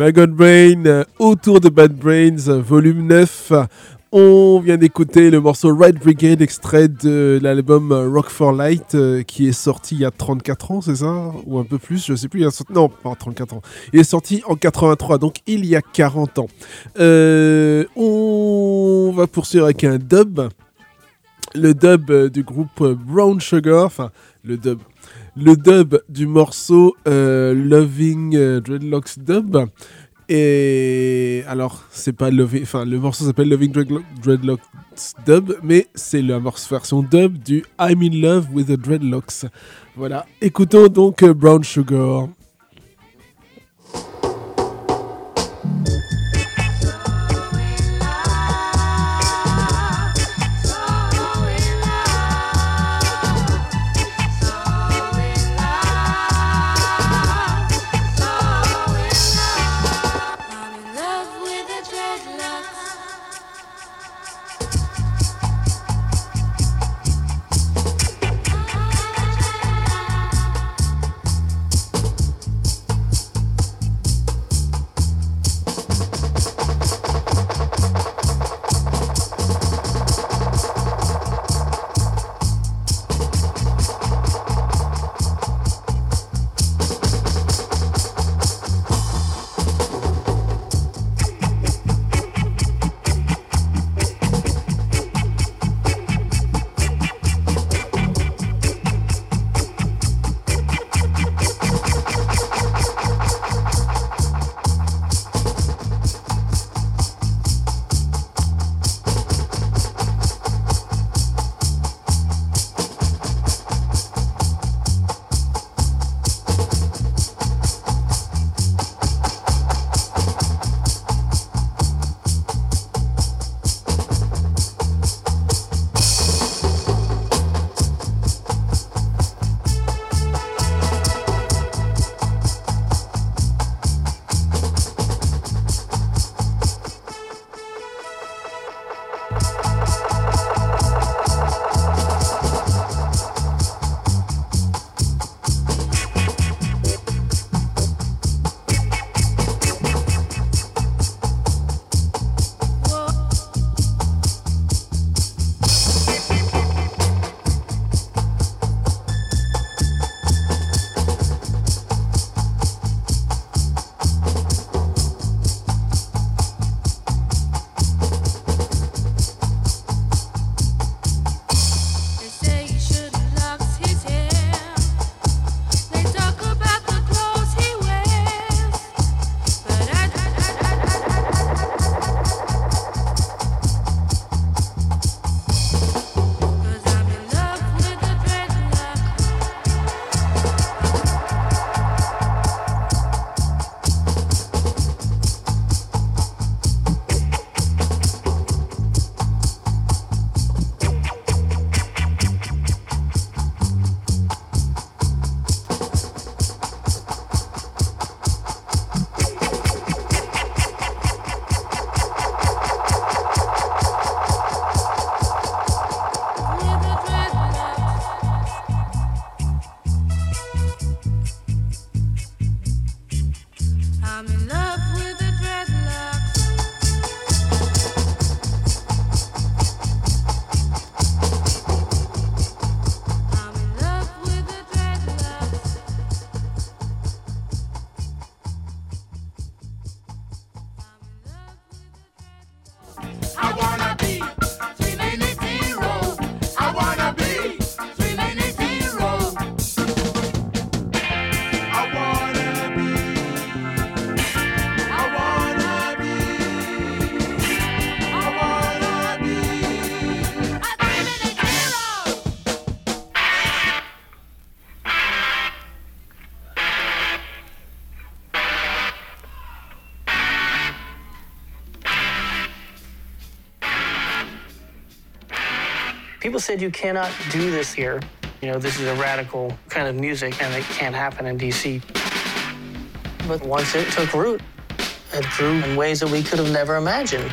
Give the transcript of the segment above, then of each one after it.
Maggot Brain euh, autour de Bad Brains, euh, volume 9. On vient d'écouter le morceau Right Brigade, extrait de l'album Rock for Light, euh, qui est sorti il y a 34 ans, c'est ça? Ou un peu plus, je sais plus. Non, pas 34 ans. Il est sorti en 83, donc il y a 40 ans. on va poursuivre avec un dub. Le dub du groupe Brown Sugar, enfin, le dub le dub du morceau euh, Loving euh, Dreadlocks Dub. Et alors, c'est pas Loving, enfin, le morceau s'appelle Loving Dreadlocks Dub, mais c'est la version dub du I'm in Love with the Dreadlocks. Voilà. Écoutons donc euh, Brown Sugar. Said you cannot do this here. You know, this is a radical kind of music and it can't happen in DC. But once it took root, it grew in ways that we could have never imagined.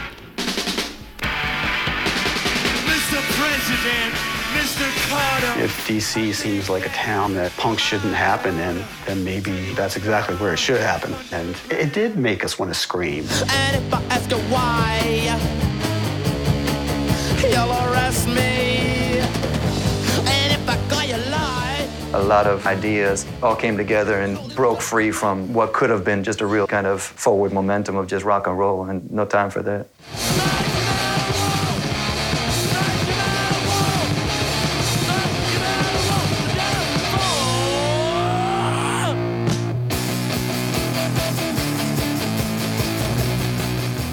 Mr. President, If DC seems like a town that punk shouldn't happen in, then maybe that's exactly where it should happen. And it did make us want to scream. And if I ask you why, you'll arrest me. A lot of ideas all came together and broke free from what could have been just a real kind of forward momentum of just rock and roll, and no time for that.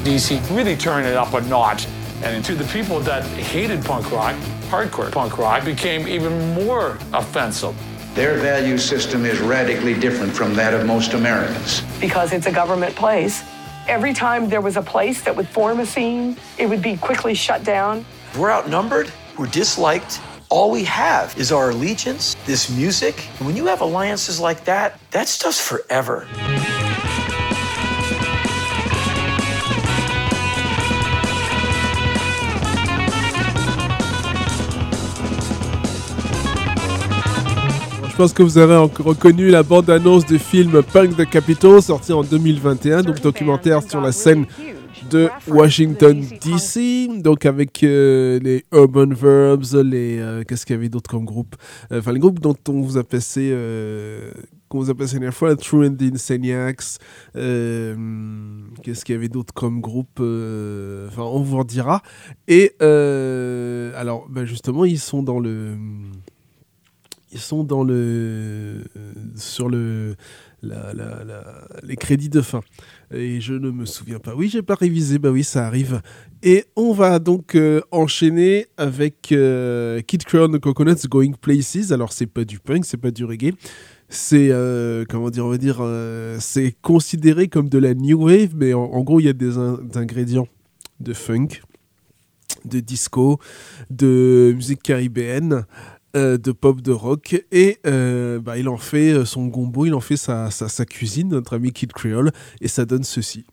DC really turned it up a notch. And to the people that hated punk rock, hardcore punk rock became even more offensive. Their value system is radically different from that of most Americans. Because it's a government place. Every time there was a place that would form a scene, it would be quickly shut down. We're outnumbered, we're disliked. All we have is our allegiance, this music. When you have alliances like that, that stuff's forever. Je pense que vous avez reconnu la bande-annonce du film Punk de Capitol, sorti en 2021, donc documentaire sur la scène de Washington DC, donc avec euh, les Urban Verbs, les euh, qu'est-ce qu'il y avait d'autre comme groupe, euh, enfin les groupes dont on vous a passé, qu'on vous a passé la dernière fois, True and the Insaniacs, qu'est-ce qu'il y avait d'autre comme groupe, enfin on vous en dira. Et alors, bah, justement, ils sont dans le ils sont dans le sur le les crédits de fin. Et je ne me souviens pas. Oui, j'ai pas révisé. Bah oui, ça arrive. Et on va donc euh, enchaîner avec euh, Kid Creole Coconuts Going Places. Alors c'est pas du punk, c'est pas du reggae. C'est euh, comment dire, on va dire, c'est considéré comme de la new wave, mais en, gros il y a des ingrédients de funk, de disco, de musique caribéenne. Euh, de pop, de rock. Et euh, bah, il en fait euh, son gombo, il en fait sa, sa, sa cuisine, notre ami Kid Creole, et ça donne ceci.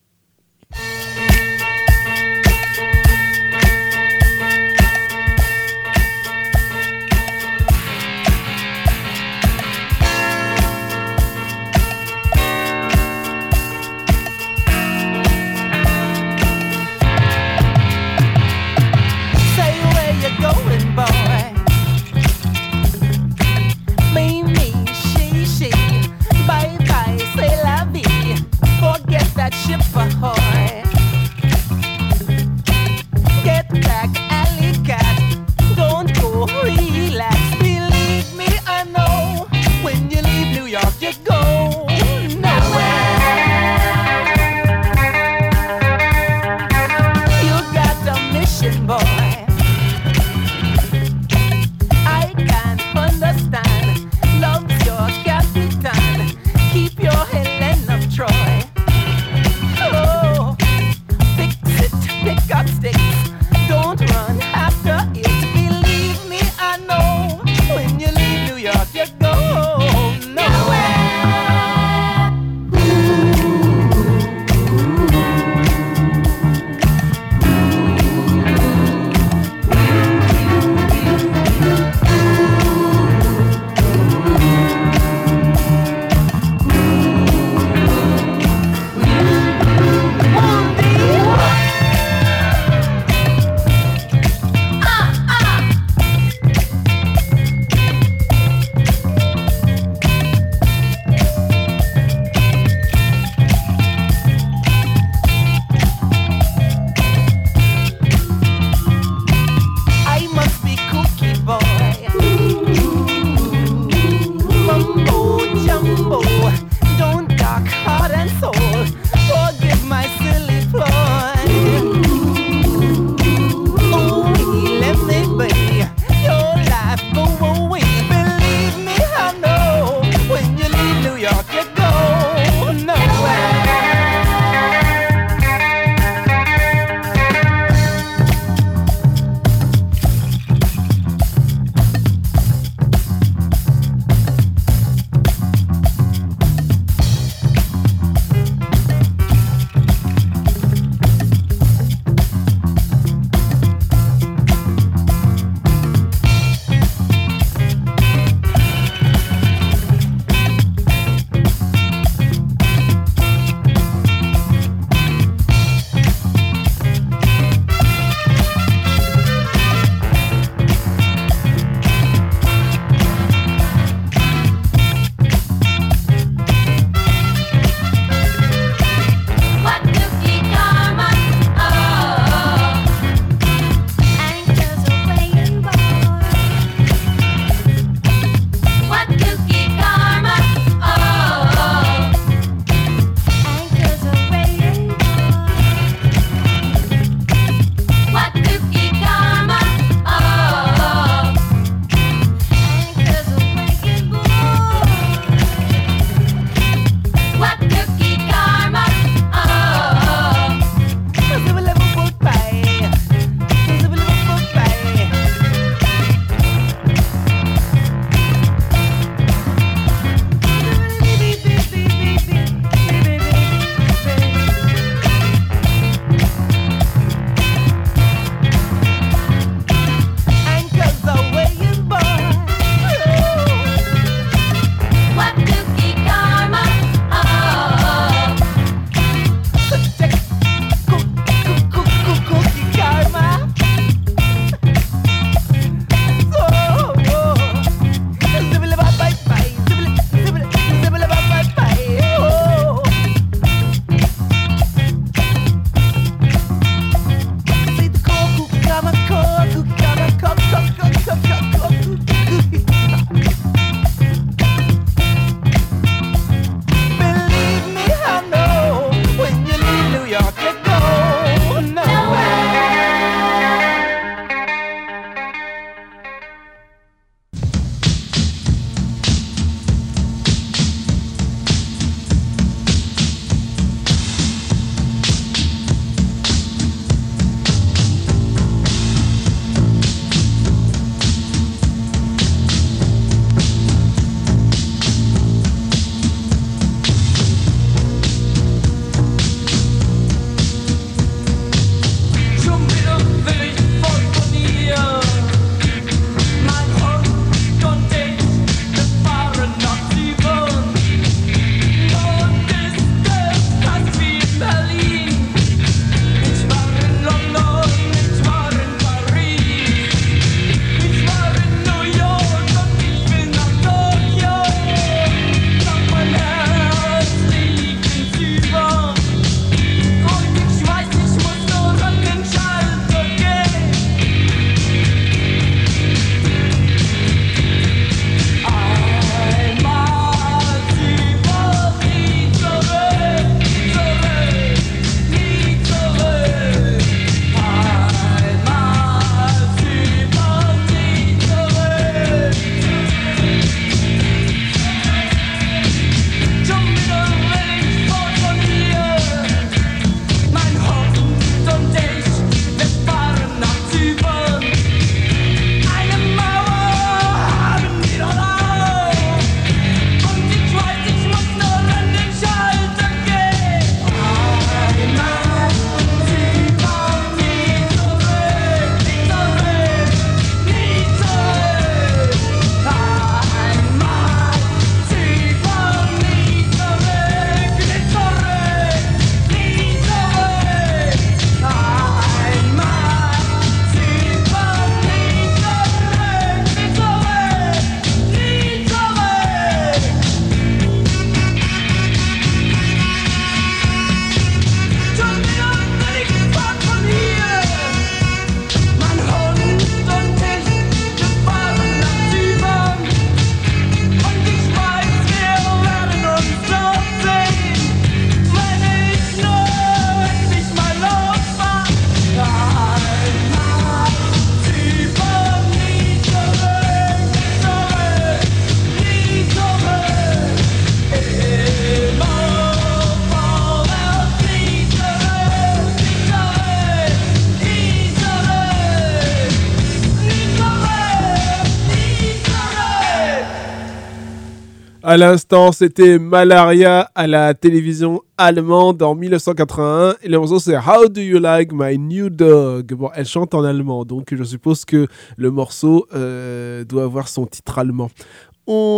À l'instant, c'était Malaria à la télévision allemande en 1981. Et le morceau, c'est How Do You Like My New Dog? Bon, elle chante en allemand, donc je suppose que le morceau euh, doit avoir son titre allemand.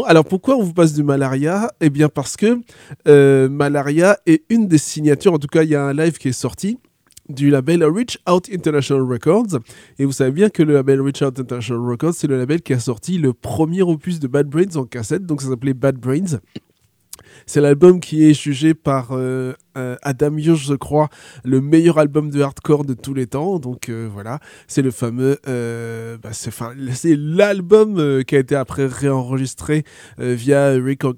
Alors pourquoi on vous passe du Malaria? Eh bien parce que euh, Malaria est une des signatures, en tout cas il y a un live qui est sorti du label Reach Out International Records. Et vous savez bien que le label Reach Out International Records, c'est le label qui a sorti le premier opus de Bad Brains en cassette, donc ça s'appelait Bad Brains. C'est l'album qui est jugé par euh, euh, Adam Hughes, je crois, le meilleur album de hardcore de tous les temps. Donc euh, voilà, c'est le fameux. bah, c'est l'album qui a été après réenregistré via Rick, o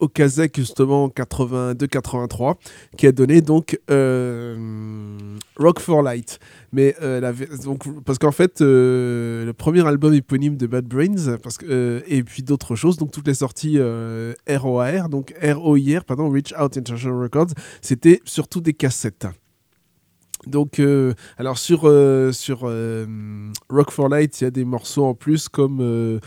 Okazek, justement en 82-83, qui a donné donc Rock for Light. Mais la, parce qu'en fait, le premier album éponyme de Bad Brains, parce que, et puis d'autres choses, donc toutes les sorties ROAR, donc ROIR, pardon, Reach Out International Records, c'était surtout des cassettes. Donc, euh, alors sur, euh, euh, Rock for Light, il y a des morceaux en plus comme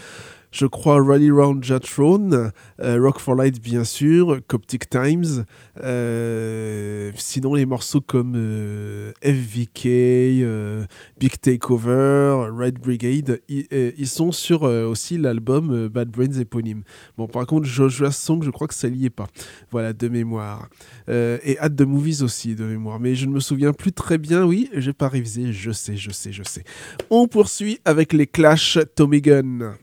je crois Rally Round Jatron, euh, Rock for Light bien sûr, Coptic Times, euh, sinon les morceaux comme euh, FVK, Big Takeover, Red Brigade, ils sont sur aussi l'album Bad Brains éponyme. Bon par contre Joshua Song je crois que ça n'y est pas, voilà de mémoire. et Hâte de Movies aussi de mémoire, mais je ne me souviens plus très bien, oui j'ai pas révisé, je sais, je sais, je sais. On poursuit avec les Clash Tommy Gun.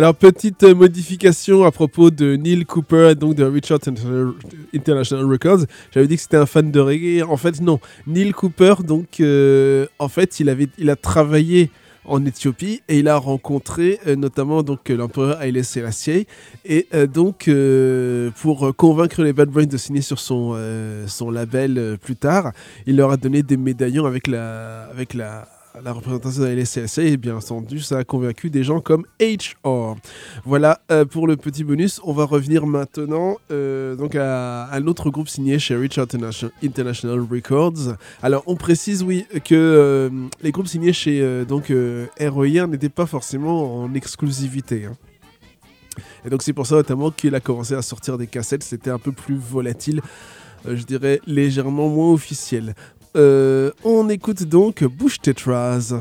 Alors, petite euh, modification à propos de Neil Cooper, donc de Richard International- Records. J'avais dit que c'était un fan de reggae. En fait, non. Neil Cooper, donc, euh, en fait, il, avait, il a travaillé en Éthiopie et il a rencontré euh, notamment donc l'empereur Haile Selassie et donc pour convaincre les Bad Brains de signer sur son, son label plus tard, il leur a donné des médaillons avec la, avec la, la représentation de la LSCSA et bien entendu ça a convaincu des gens comme HR. Voilà euh, pour le petit bonus. On va revenir maintenant euh, à, à un autre groupe signé chez Richard International, Records. Alors on précise oui que euh, les groupes signés chez donc euh, REIR n'étaient pas forcément en exclusivité. hein. Et donc c'est pour ça notamment qu'il a commencé à sortir des cassettes. C'était un peu plus volatile, je dirais légèrement moins officiel. Euh, on écoute donc Bush Tetras.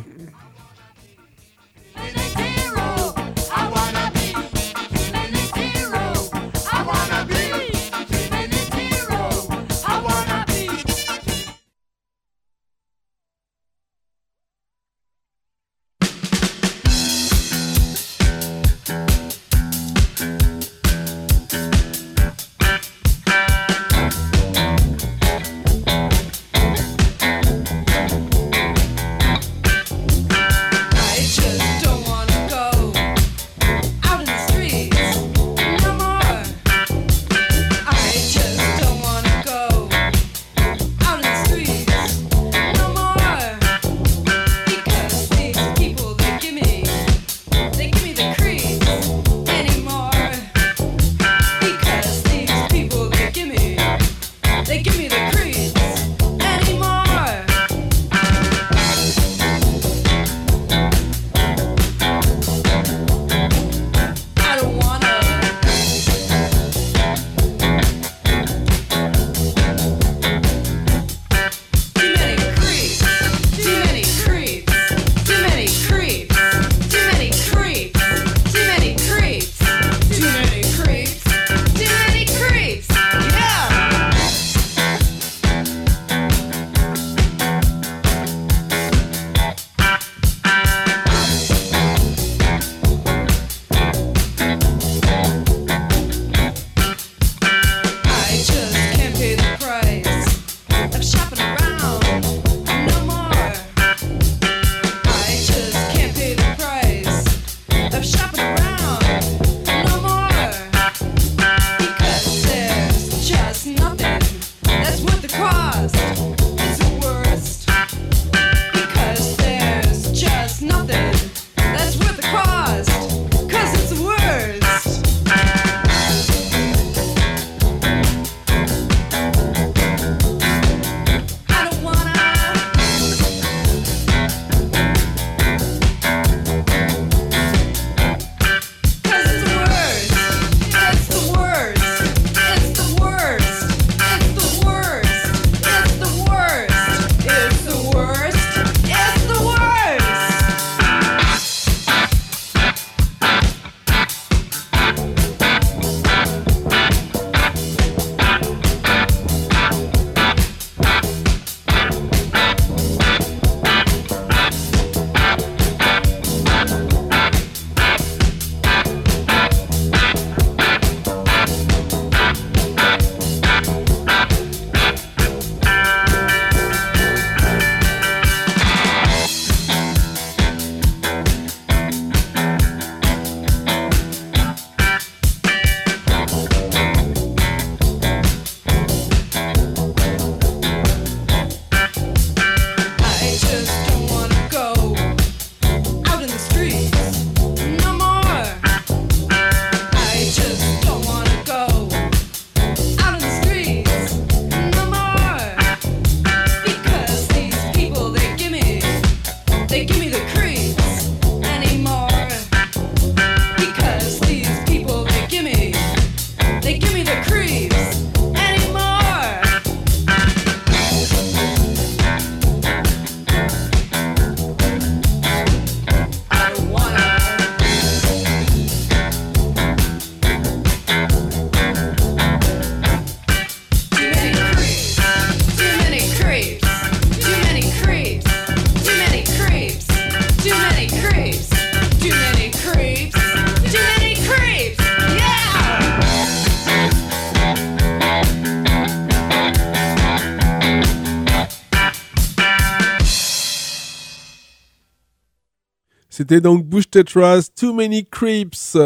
C'était donc Bush Tetras, Too Many Creeps.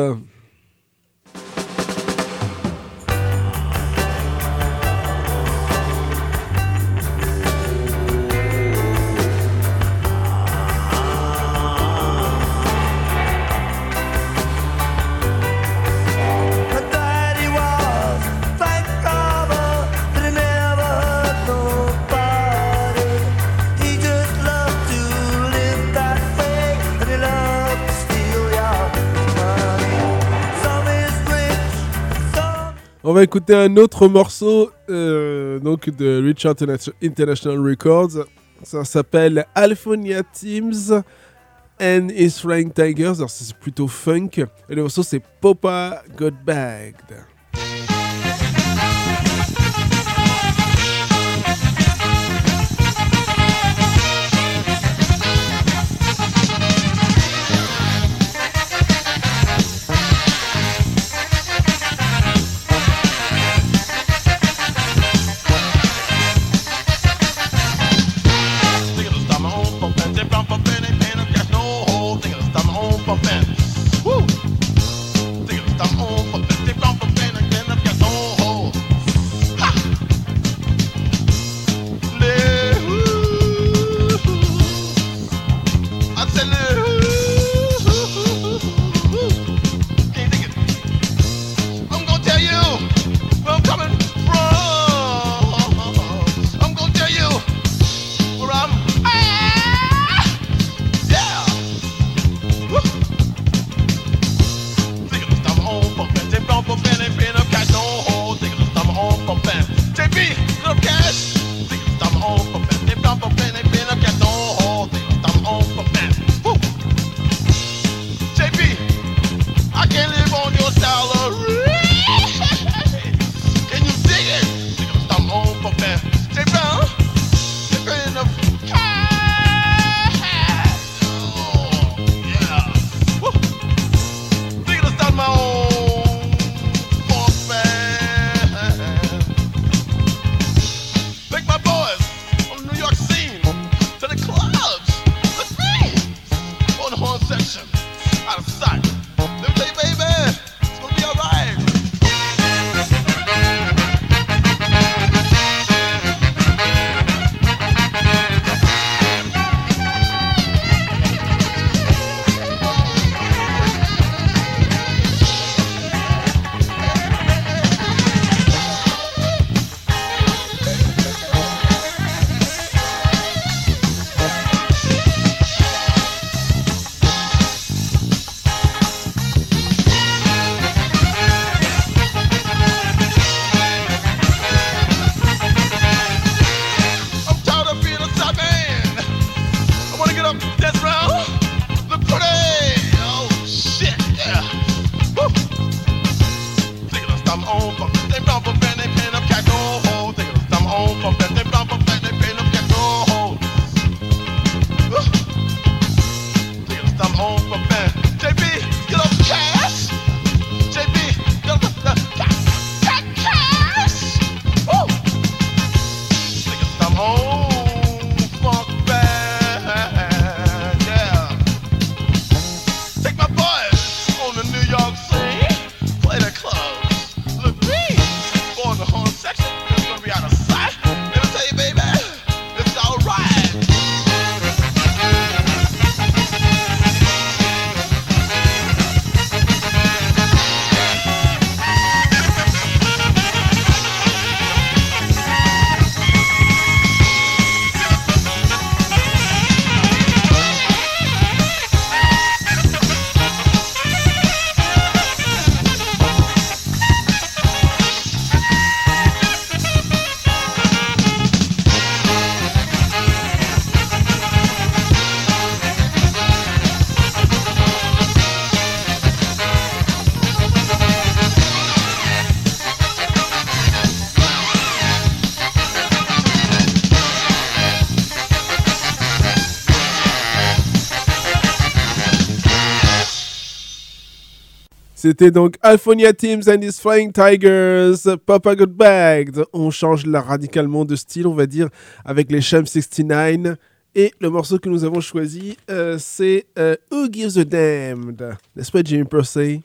Va écouter un autre morceau euh, donc de Richard International Records. Ça s'appelle Alphonia Teams and His Flying Tigers. Alors c'est plutôt funk. Et le morceau c'est Popa Got Bagged. C'était donc Alphonia Teams and his Flying Tigers, Papa Got Bagged. On change là radicalement de style, on va dire, avec les Sham 69. Et le morceau que nous avons choisi, euh, c'est euh, Who Gives a Damned, n'est-ce pas Jimmy Percy?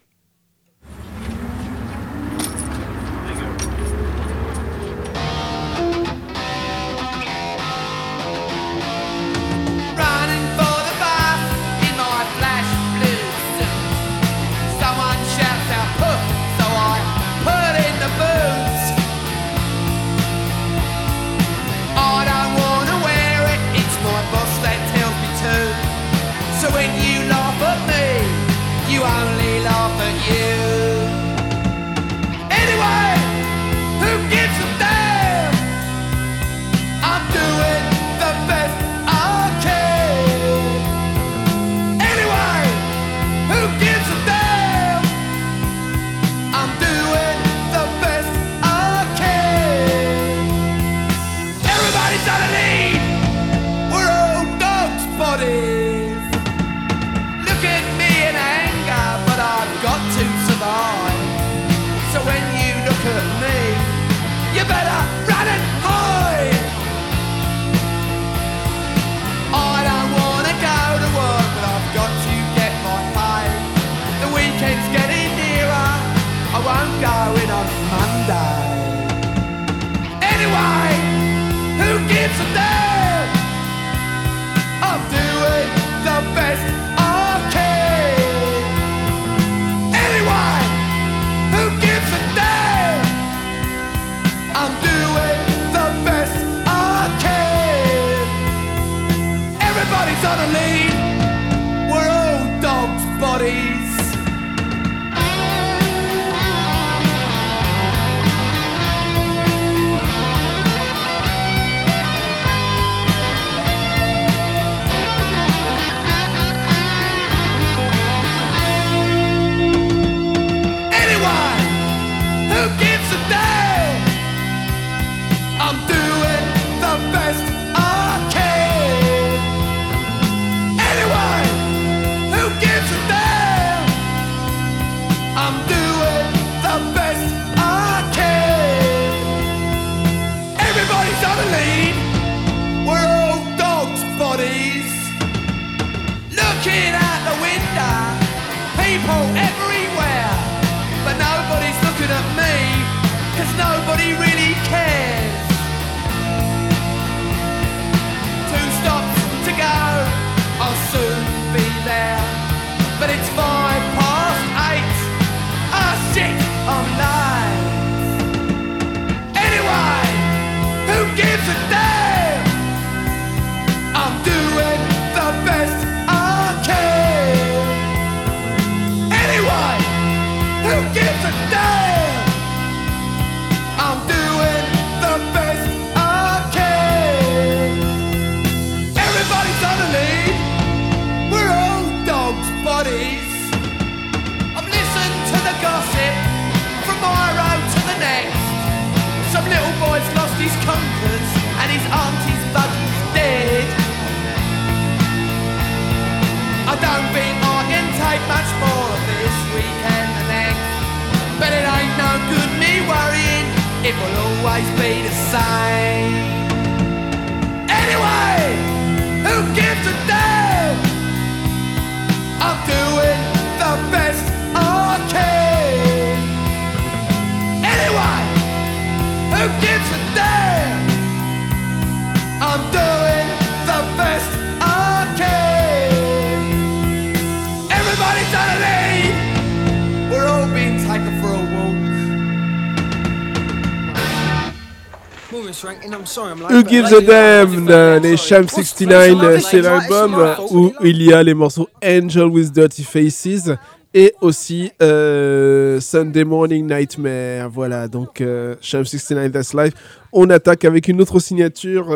Who Gives a Damn euh, Les Sham 69, euh, c'est l'album où il y a les morceaux Angel with Dirty Faces et aussi euh, Sunday Morning Nightmare. Voilà, donc euh, Sham 69 That's Life. On attaque avec une autre signature,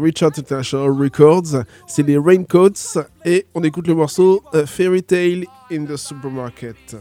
Richard International Records. C'est les Raincoats et on écoute le morceau Fairy Tale in the Supermarket.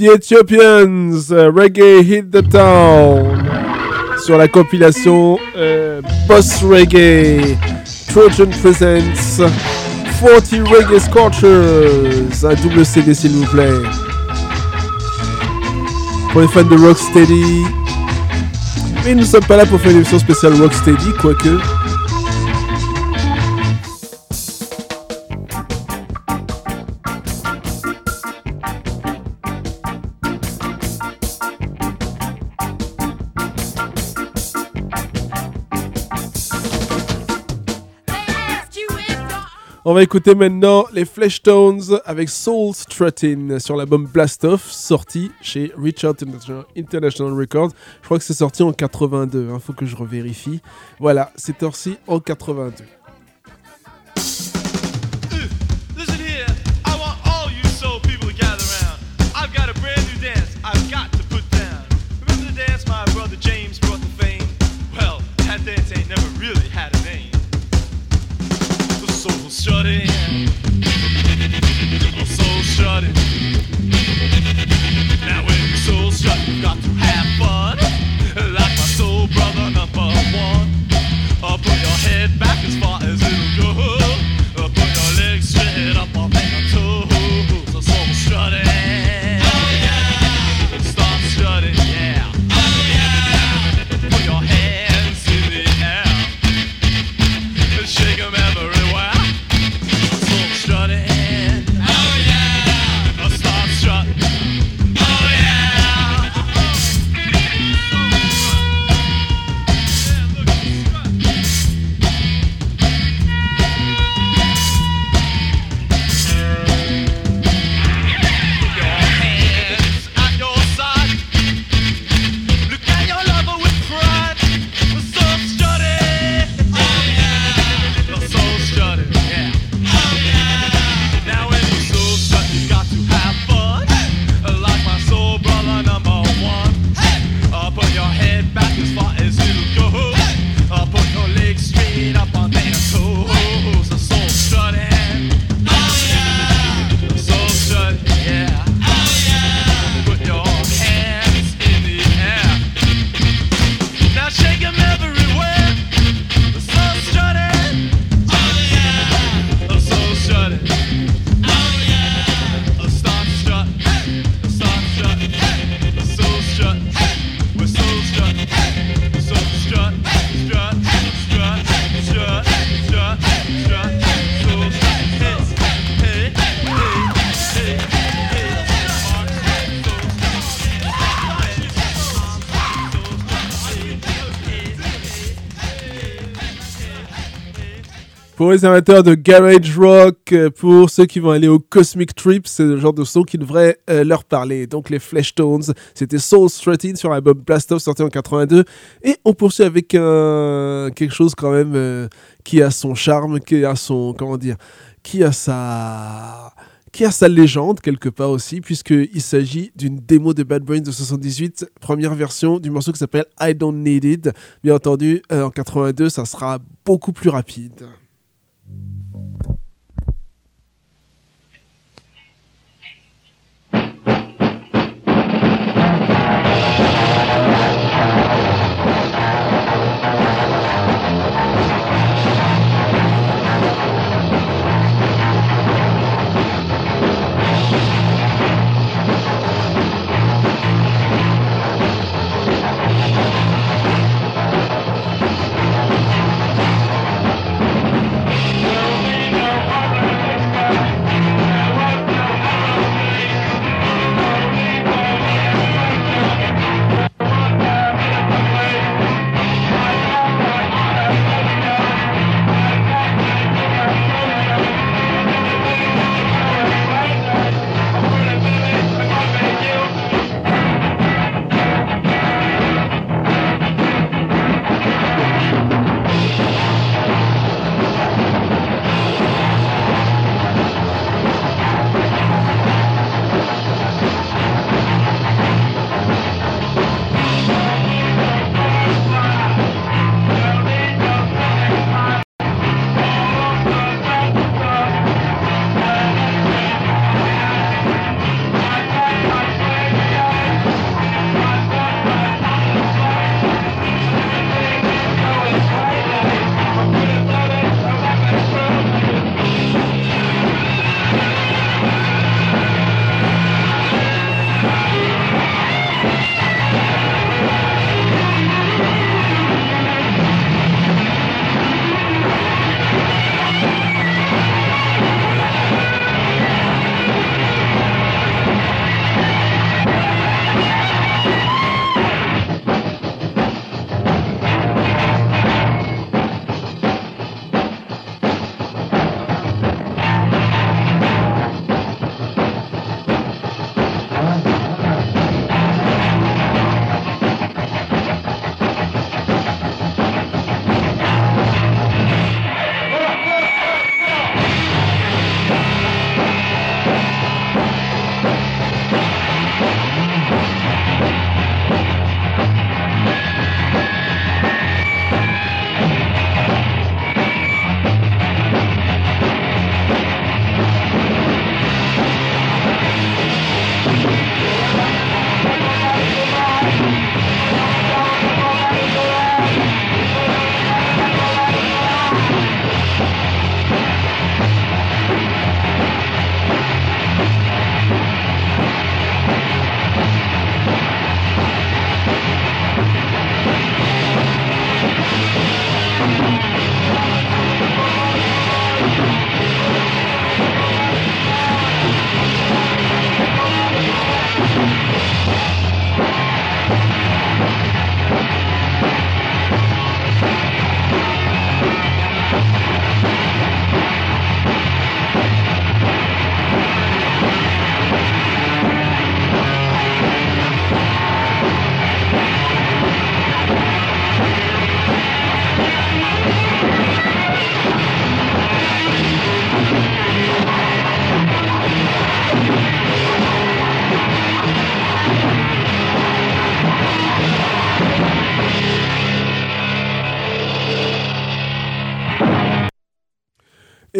The Ethiopians, euh, Reggae Hit the Town, sur la compilation euh, Boss Reggae, Trojan Presents, 40 Reggae Scorchers, un double CD s'il vous plaît. Pour les fans de Rocksteady, mais nous ne sommes pas là pour faire une émission spéciale Rocksteady, quoique. On va écouter maintenant les Fleshtones avec Soul Strutting sur l'album Blast Off, sorti chez Richard International- Records. Je crois que c'est sorti en 82, il faut que je revérifie. Voilà, c'est sorti en 82. The soul strutting, the Pour les amateurs de garage rock, euh, pour ceux qui vont aller au Cosmic Trip, c'est le genre de son qui devrait euh, leur parler. Donc les Fleshtones, c'était Soul Strutting sur l'album Blast Off sorti en 82. Et on poursuit avec quelque chose quand même euh, qui a son charme, qui a son, comment dire, qui a sa qui a sa légende quelque part aussi, puisqu'il s'agit d'une démo de Bad Brains de 78, première version du morceau qui s'appelle I Don't Need It. Bien entendu, en 82, ça sera beaucoup plus rapide.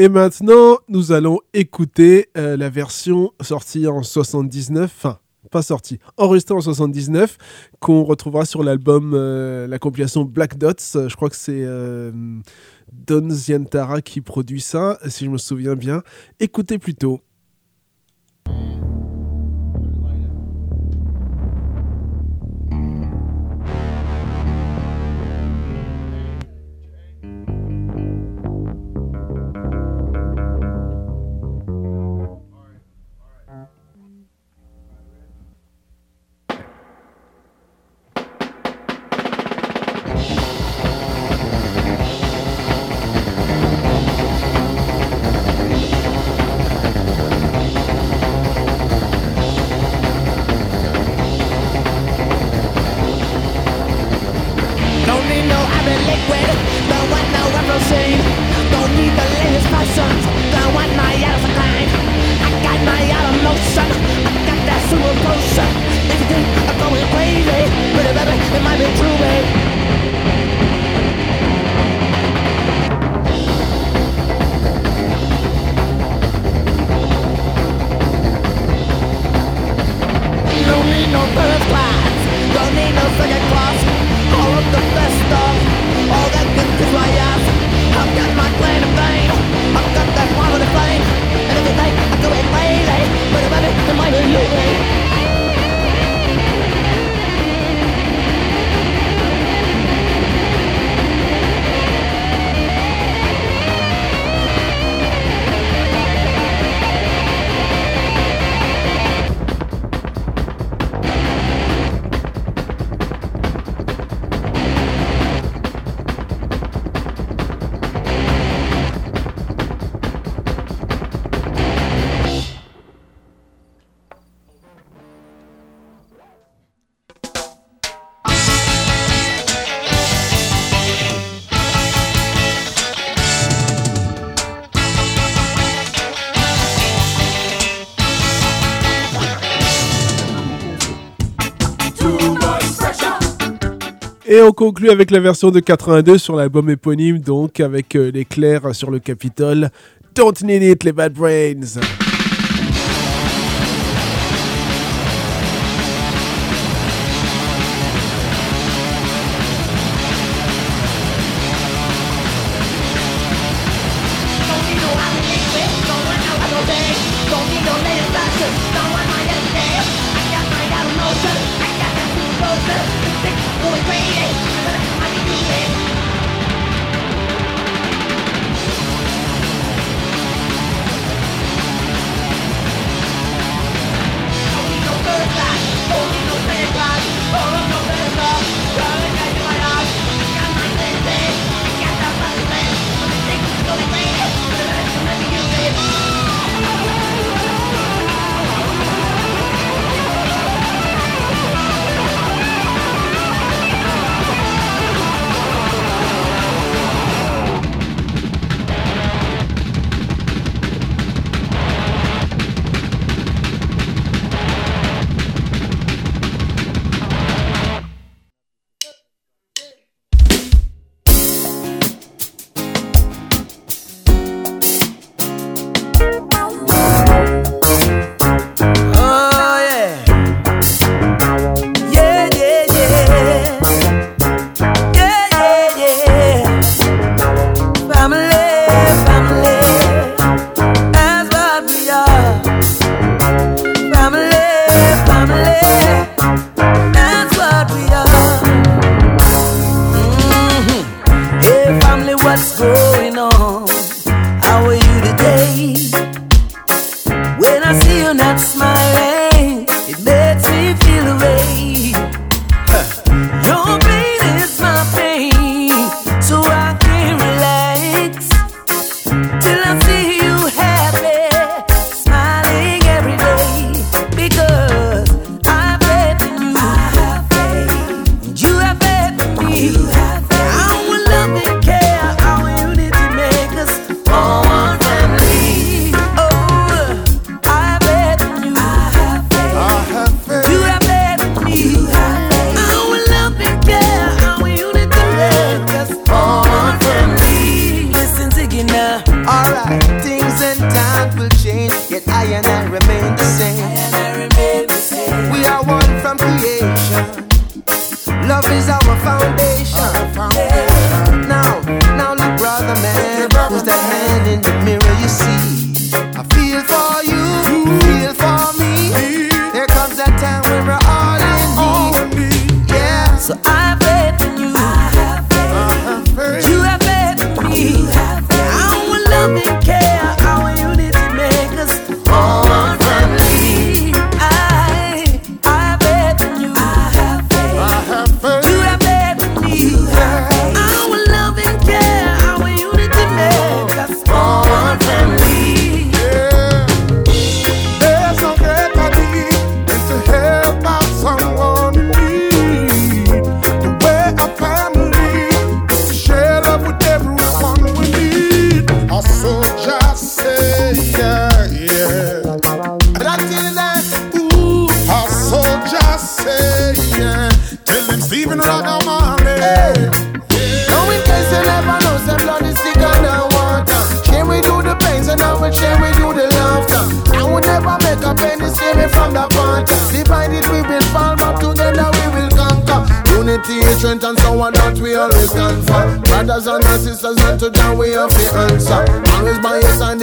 Et maintenant, nous allons écouter euh, la version sortie en 79, enfin, pas sortie, enregistrée en 79, qu'on retrouvera sur l'album, euh, la compilation Black Dots. Je crois que c'est euh, Don Zientara qui produit ça, si je me souviens bien. Écoutez plutôt. Et on conclut avec la version de 82 sur l'album éponyme, donc avec euh, l'éclair sur le Capitole. Don't need it, les Bad Brains.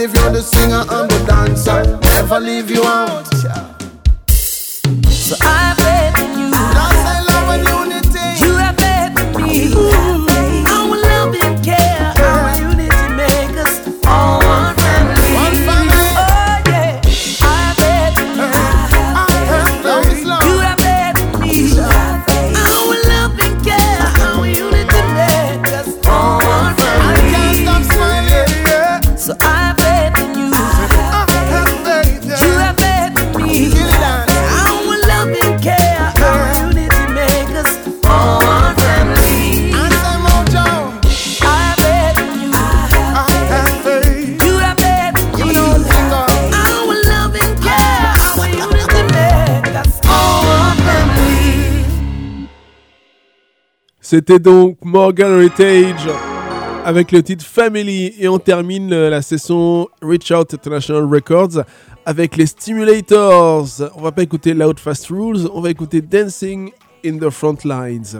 if you're the singer and the dancer. Never leave you out. So I C'était donc Morgan Heritage avec le titre Family et on termine euh, la session Reach Out International Records avec les Stimulators. On va pas écouter Loud Fast Rules, on va écouter Dancing in the Front Lines.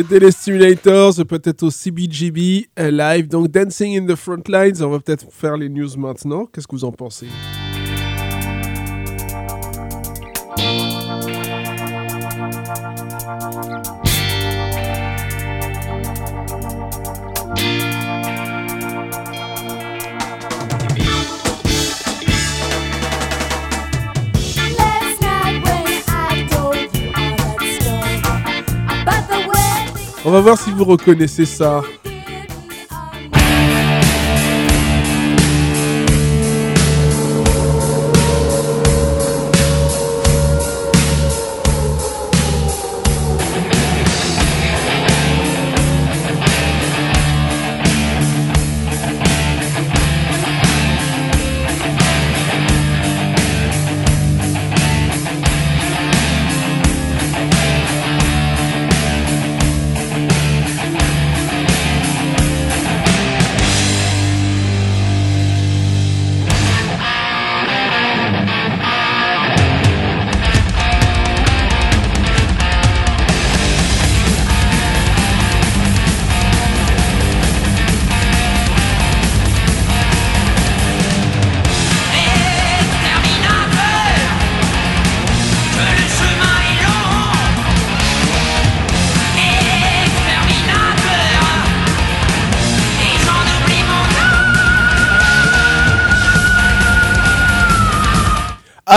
C'était les Stimulators, peut-être au CBGB euh, live. Donc Dancing in the Front Lines, on va peut-être faire les news maintenant. Qu'est-ce que vous en pensez? On va voir si vous reconnaissez ça.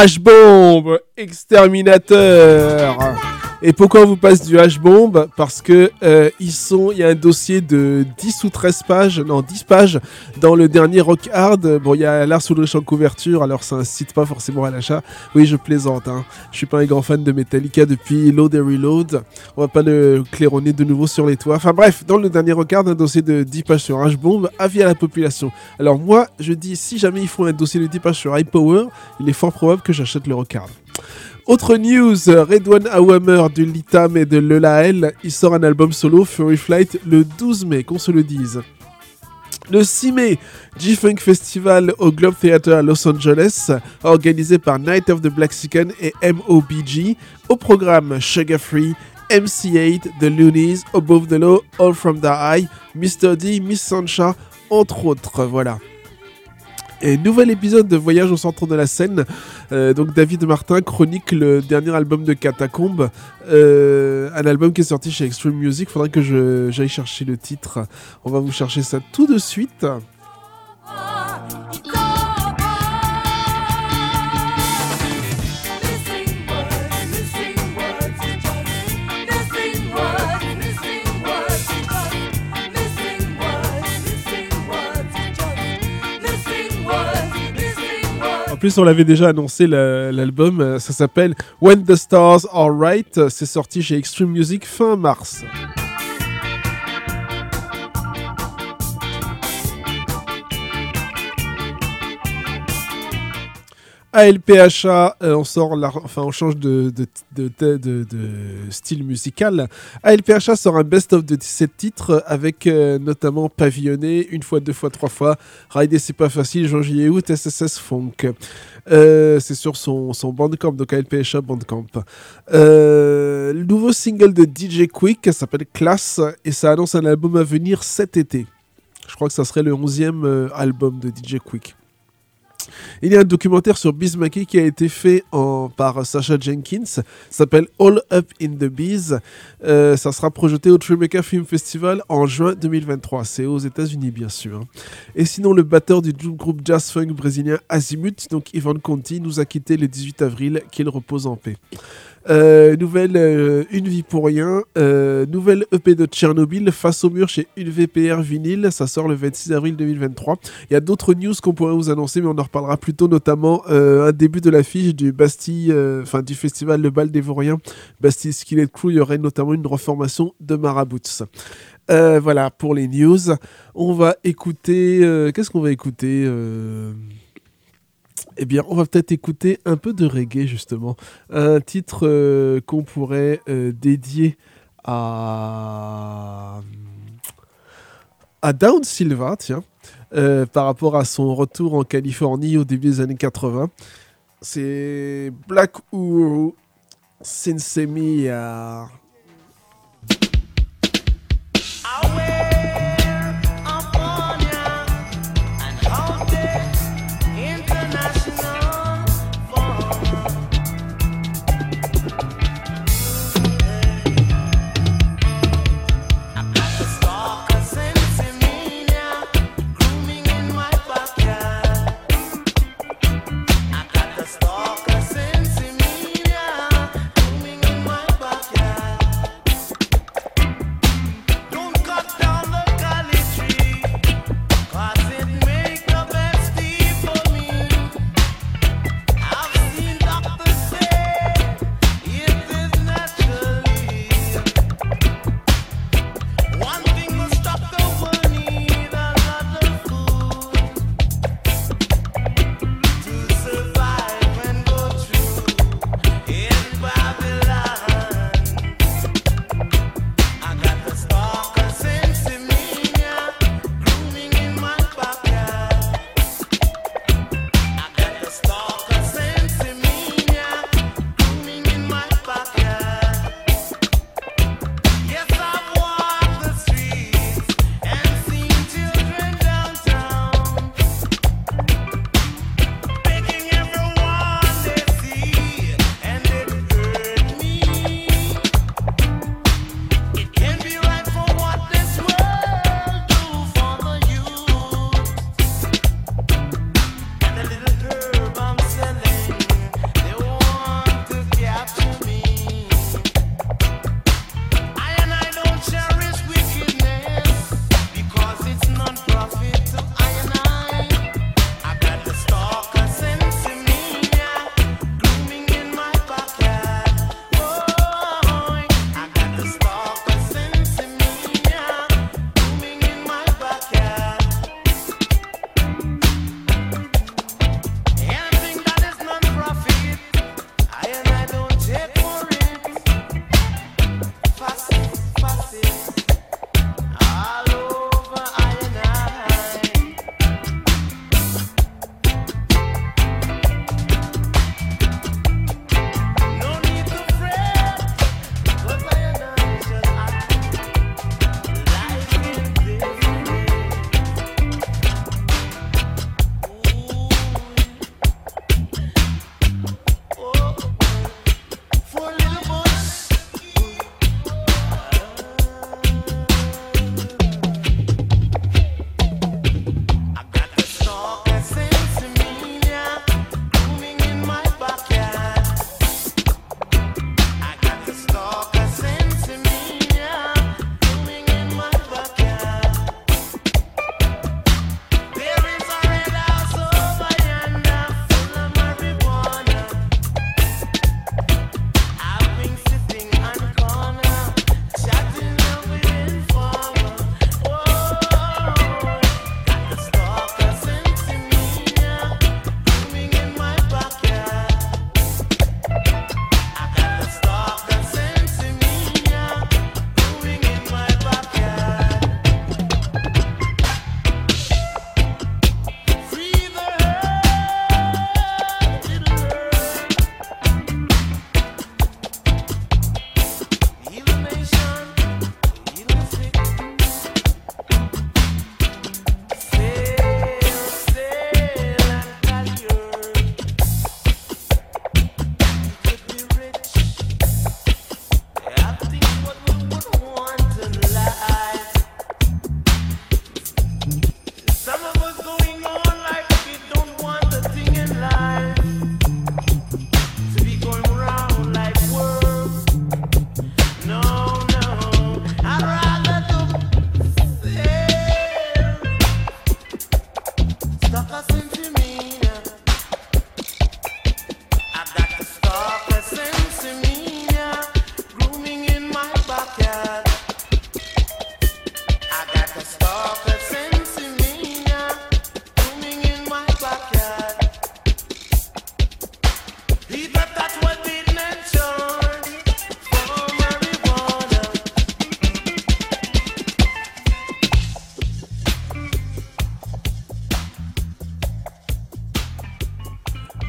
H-Bomb Exterminateur Et pourquoi on vous passe du H-Bomb Parce que euh, ils sont, il y a un dossier de 10 ou 13 pages, non 10 pages dans le dernier Rock Hard. Bon, il y a Lars Ulrich en couverture, alors ça incite pas forcément à l'achat. Oui, je plaisante, hein. je suis pas un grand fan de Metallica depuis Load and Reload. On va pas le claironner de nouveau sur les toits. Enfin bref, dans le dernier Rock Hard, un dossier de 10 pages sur H-Bomb, avis à la population. Alors moi, je dis, si jamais ils font un dossier de 10 pages sur High Power, il est fort probable que j'achète le Rock Hard. Autre news, Redwan Awamer de Litam et de Lelael, il sort un album solo Fury Flight le 12 mai, qu'on se le dise. Le 6 mai, G-Funk Festival au Globe Theatre à Los Angeles, organisé par Night of the Black Chicken et MOBG. Au programme Sugar Free, MC8, The Loonies, Above the Law, All From the High, Mr. D, Miss Sancha, entre autres. Voilà. Et nouvel épisode de Voyage au centre de la scène. Euh, donc David Martin chronique le dernier album de Catacombe. Euh, un album qui est sorti chez Extreme Music. Faudrait que j'aille chercher le titre. On va vous chercher ça tout de suite. Plus, on l'avait déjà annoncé la- l'album. euh, Ça s'appelle When the Stars Are Right. C'est sorti chez Extreme Music fin mars. ALPHA, euh, on sort, enfin on change de, style musical. ALPHA sort un best-of de 17 titres avec euh, notamment Pavillonné, une fois, deux fois, trois fois, Rider c'est pas facile, Jean Gillet SSS Funk. Euh, c'est sur son, son Bandcamp, donc ALPHA Bandcamp. Le nouveau single de DJ Quick s'appelle Class et ça annonce un album à venir cet été. Je crois que ça serait le 11e euh, album de DJ Quick. Il y a un documentaire sur Bismarcky qui a été fait par Sacha Jenkins, s'appelle All Up in the Bees. Euh, ça sera projeté au Tribeca Film Festival en juin 2023. C'est aux États-Unis, bien sûr. hein. Et sinon, le batteur du groupe jazz funk brésilien Azimut, donc Ivan Conti, nous a quitté le 18 avril. Qu'il repose en paix. Euh, nouvelle euh, Une vie pour rien. Euh, nouvelle EP de Tchernobyl face au mur chez Une VPR vinyle. Ça sort le 26 avril 2023. Il y a d'autres news qu'on pourrait vous annoncer, mais on en reparlera plus tôt, notamment un début de l'affiche du Bastille, enfin du festival Le Bal des Vauriens, Bastille Skillet Crew. Il y aurait notamment une reformation de Marabouts. Voilà pour les news. On va écouter. Qu'est-ce qu'on va écouter eh bien, on va peut-être écouter un peu de reggae, justement. Un titre euh, qu'on pourrait euh, dédier à... à Down Silva, tiens, euh, par rapport à son retour en Californie au début des années 80. C'est Black Uhuru Sinsemia.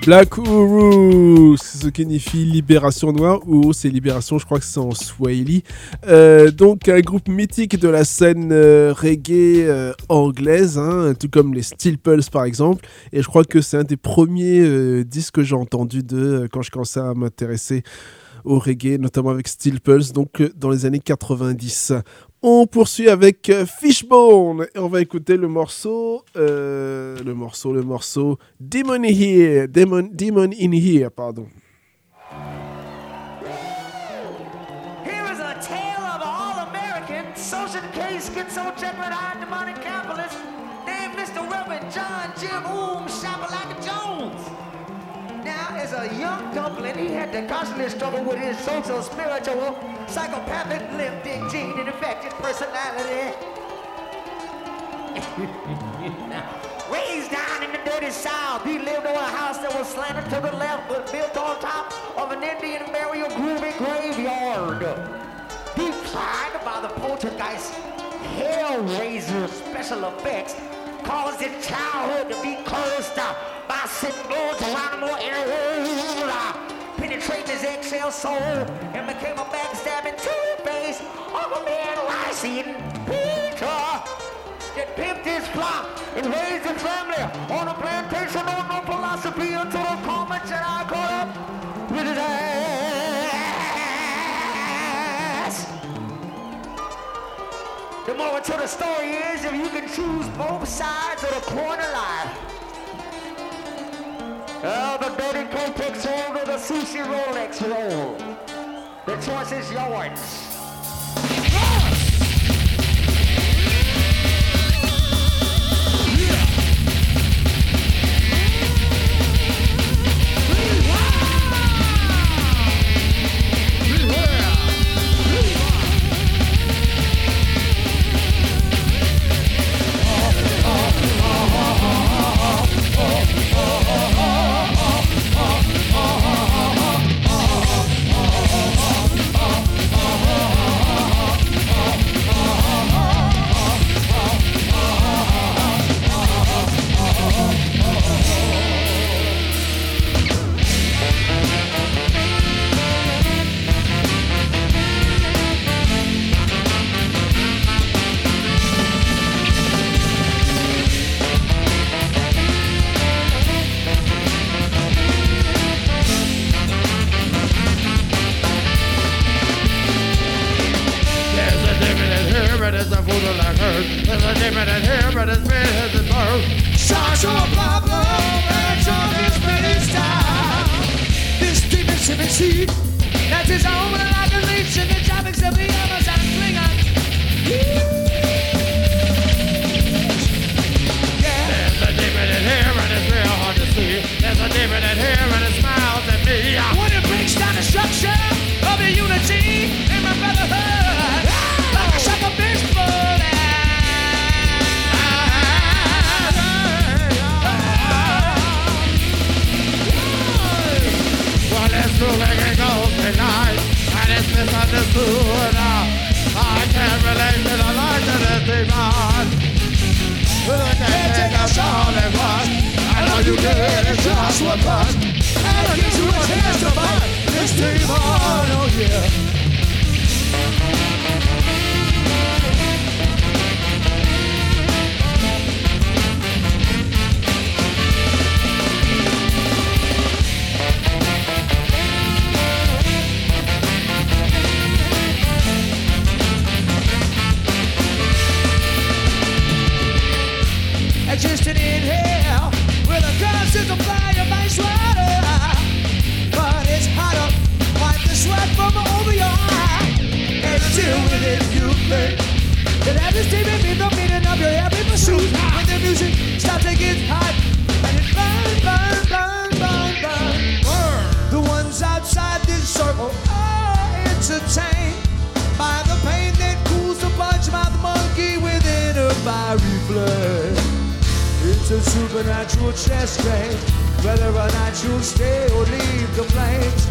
Black Uru, c'est ce qui signifie libération noire. Uru, c'est libération, je crois que c'est en Swahili. Euh, donc, un groupe mythique de la scène euh, reggae euh, anglaise, hein, tout comme les Steel Pulse par exemple. Et je crois que c'est un des premiers disques que j'ai entendu de quand je commençais à m'intéresser au reggae, notamment avec Steel Pulse, donc dans les années 90. On poursuit avec euh, Fishbone et on va écouter le morceau, euh, le morceau, le morceau Demon in Here, Demon, Demon in Here, pardon. Here is a tale of an all-American social case schizo-jeopardized demonic capitalist named Mr. Reverend John Jim Oom Shabalaka Jones. Now, as a young dumpling, he had to constantly struggle with his social, spiritual, psychopathic, limbic, gene, and infected personality. Raised down in the dirty South, he lived in a house that was slanted to the left but built on top of an Indian burial groovy graveyard. Defied by the poltergeist Hellraiser special effects caused his childhood to be closed uh, by Symbol Geronimo Iraola, penetrating his eggshell soul and became a backstabbing two-face Uncle Man rice-eating Peter that pimped his flock and raised his family on a plantation on no philosophy until the comet Jedi caught up with his ass. The moral to the story is if you can choose both sides of the coin of life. Oh, the dirty coat takes of the sushi Rolex roll. The choice is yours. It's ruling and goes tonight, and it's misunderstood. I can't relate to the light of the demon. Well, I can't take us all at once. I know you did it just one punch. And I give you a chance to fight this demon, oh yeah. Existing in hell with a constant supply of ice water. But it's hotter, wipe the sweat from over your eye. And deal with it, you think. That every statement means the meaning of your every pursuit. When the music starts to get hot, and it burn, burn, burn, burn, burn. The ones outside this circle are entertained by the pain that cools the punch mouth monkey within a fiery flame. It's a supernatural chest game, whether or not you'll stay or leave the flames.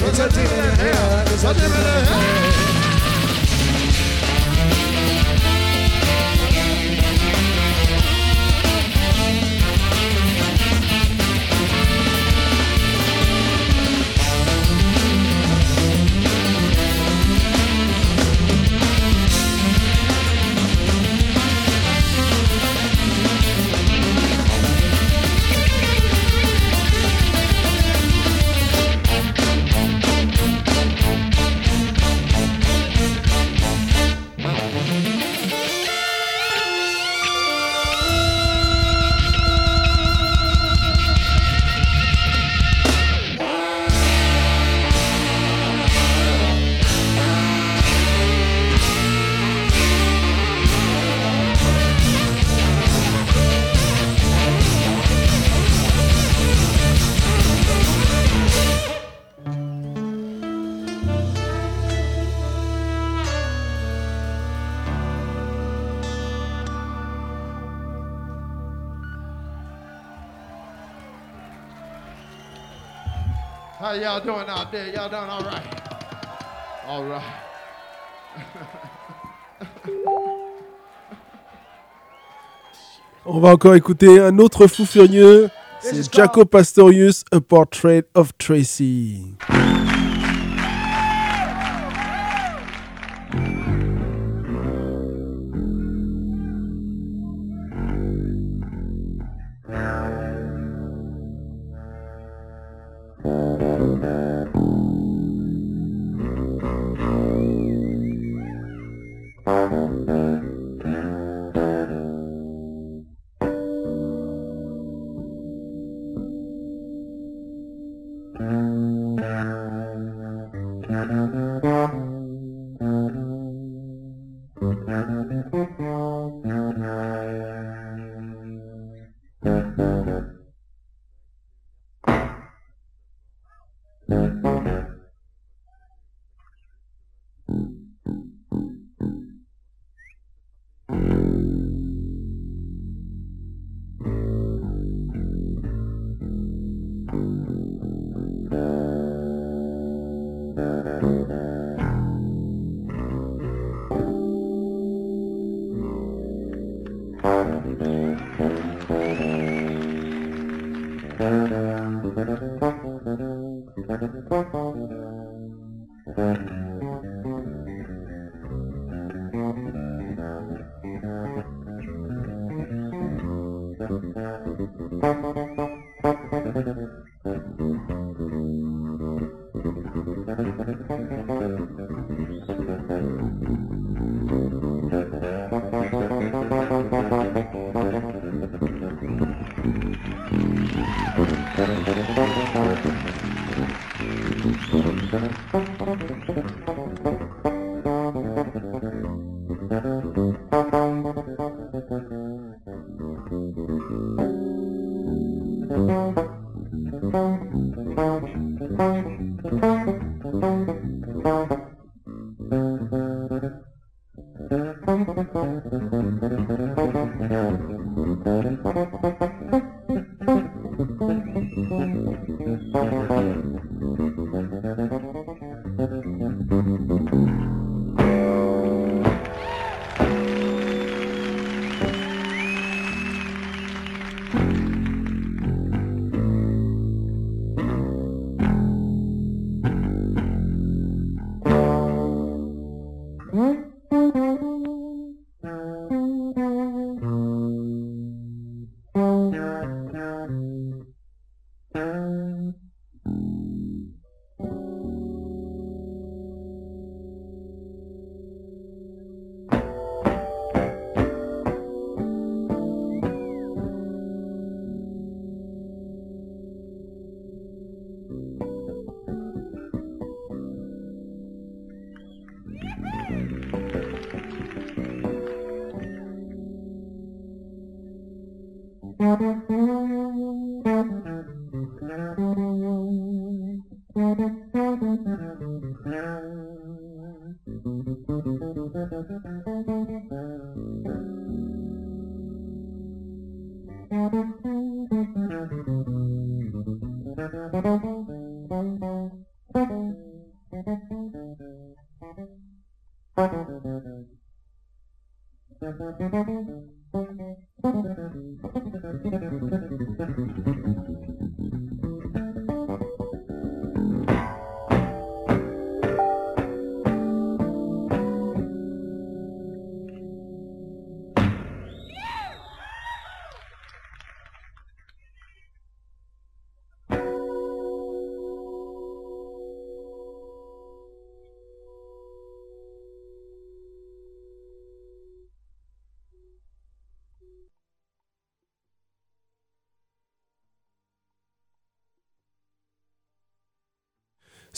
It's a demon in here, it's a demon in here. Y'all doing out there? Y'all doing all right? All right. On va encore écouter un autre fou furieux. C'est Jaco Pastorius, A Portrait of Tracy.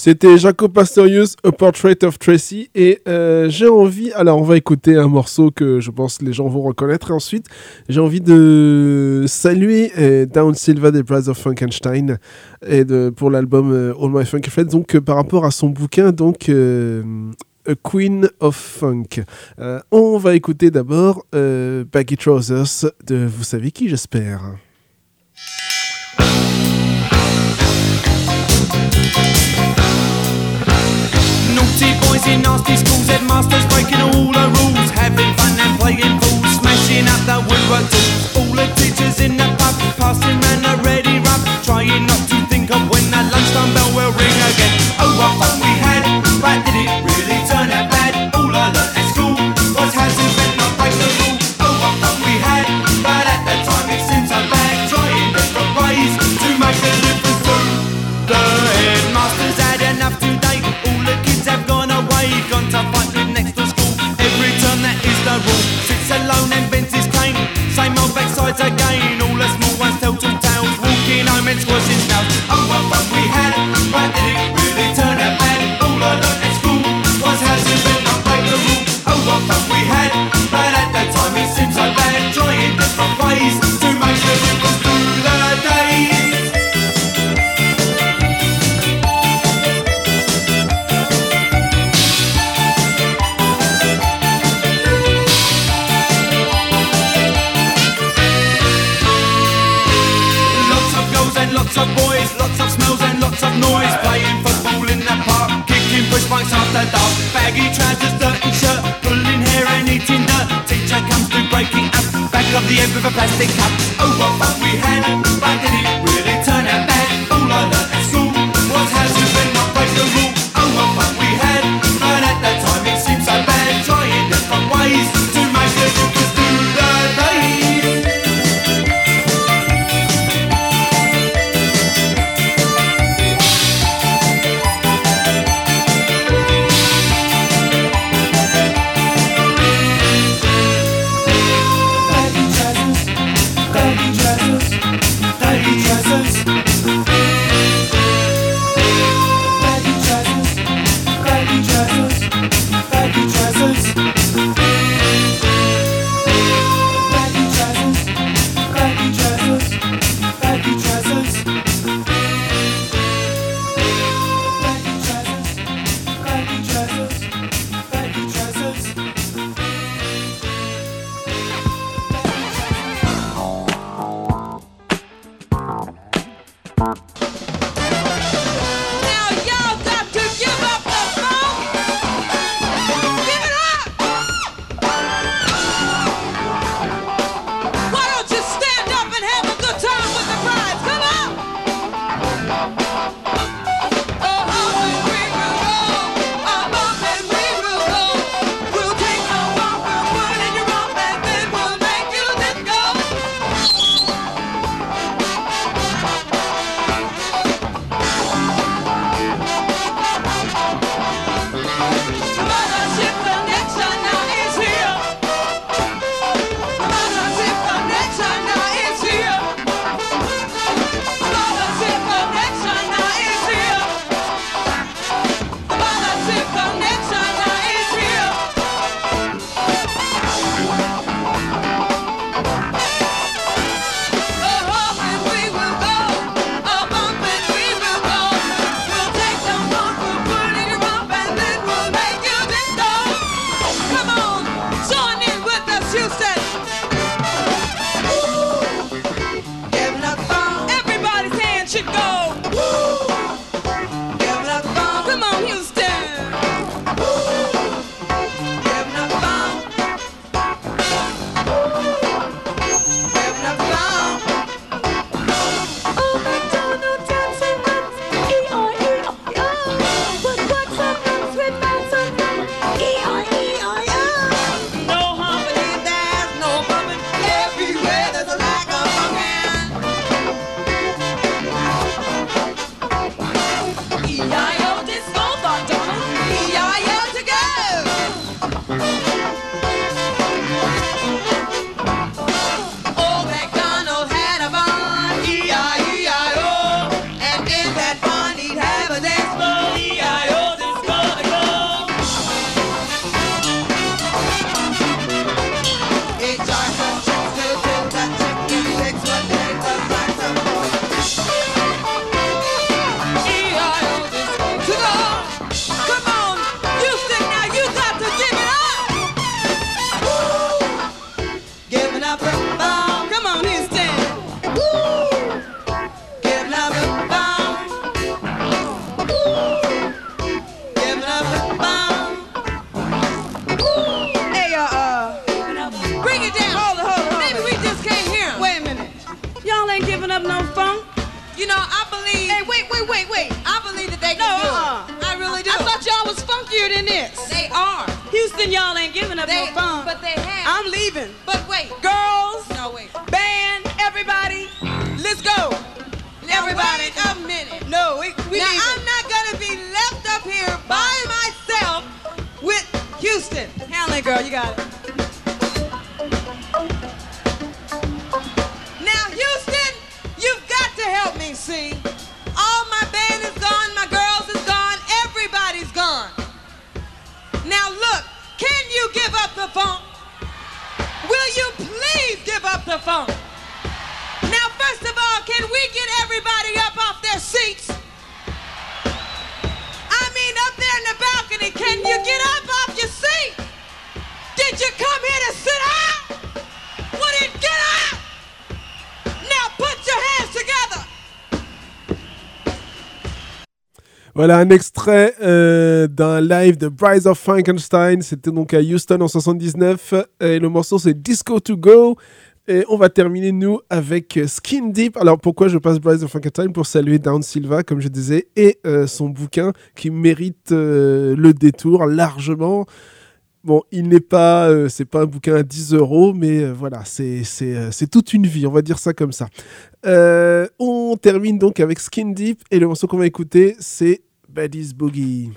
C'était Jaco Pastorius, A Portrait of Tracy. Et euh, j'ai envie. Alors, on va écouter un morceau que je pense les gens vont reconnaître. Ensuite, j'ai envie de saluer euh, Down Silva des Brothers of Frankenstein et de, pour l'album euh, All My Funk Friends. Donc, euh, par rapport à son bouquin, donc. A Queen of Funk. On va écouter d'abord Baggy Trousers de Vous savez qui, j'espère. Boys in nasty schools, headmasters breaking all the rules, having fun and playing fools, smashing up the woodwork tools. All the teachers in the pub, passing round a ready rub, trying not to think of when that lunchtime bell will ring again. Oh, what fun we alone invents his claim. Same old backsides again. All the small ones tell two tales. Walking home and squashing now. Oh, what fun we had. Why did it Voilà un extrait euh, d'un live de Rise of Frankenstein. C'était donc à Houston en 79. Et le morceau c'est Disco to Go. Et on va terminer nous avec Skin Deep. Alors pourquoi je passe Rise of Frankenstein? Pour saluer Down Silva, comme je disais, et euh, son bouquin qui mérite euh, le détour largement. Bon, il n'est pas, euh, c'est pas un bouquin à 10 euros, mais euh, voilà, c'est c'est, euh, toute une vie, on va dire ça comme ça. Euh, on termine donc avec Skin Deep et le morceau qu'on va écouter, c'est Baddies Boogie.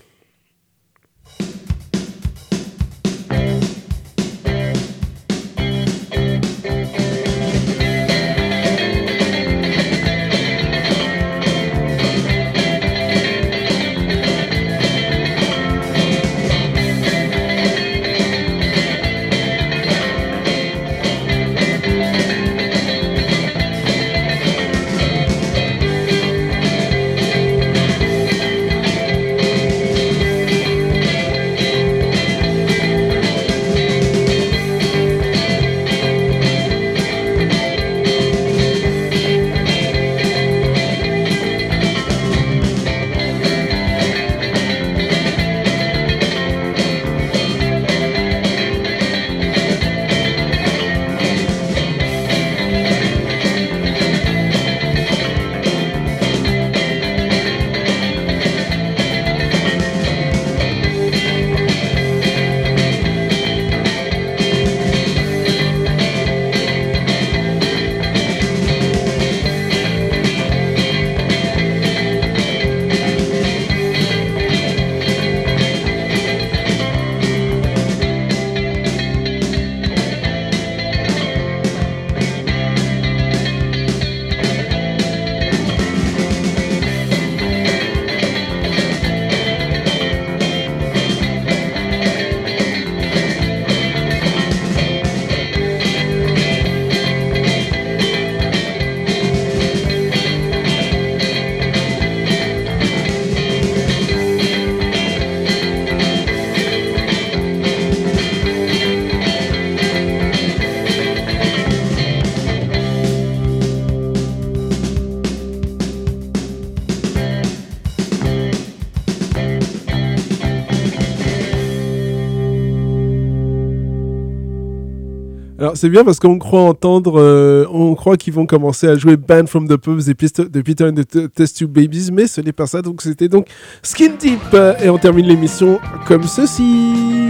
C'est bien parce qu'on croit entendre, euh, on croit qu'ils vont commencer à jouer Band from the Pubs et Pist- de Peter and the Test Tube Babies, mais ce n'est pas ça. Donc c'était donc Skin Deep et on termine l'émission comme ceci.